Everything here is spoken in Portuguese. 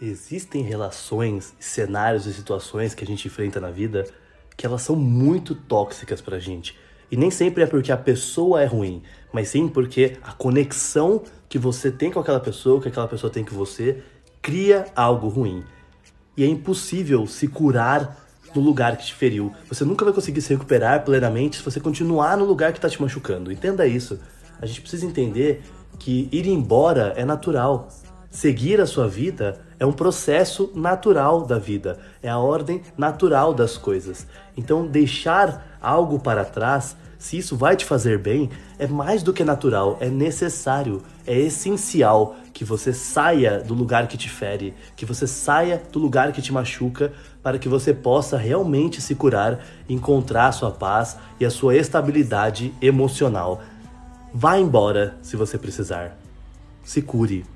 Existem relações, cenários e situações que a gente enfrenta na vida que elas são muito tóxicas pra gente. E nem sempre é porque a pessoa é ruim, mas sim porque a conexão que você tem com aquela pessoa, que aquela pessoa tem com você, cria algo ruim. E é impossível se curar no lugar que te feriu. Você nunca vai conseguir se recuperar plenamente se você continuar no lugar que está te machucando. Entenda isso. A gente precisa entender que ir embora é natural. Seguir a sua vida é um processo natural da vida, é a ordem natural das coisas. Então, deixar algo para trás, se isso vai te fazer bem, é mais do que natural, é necessário, é essencial que você saia do lugar que te fere, que você saia do lugar que te machuca, para que você possa realmente se curar, encontrar a sua paz e a sua estabilidade emocional. Vá embora se você precisar. Se cure.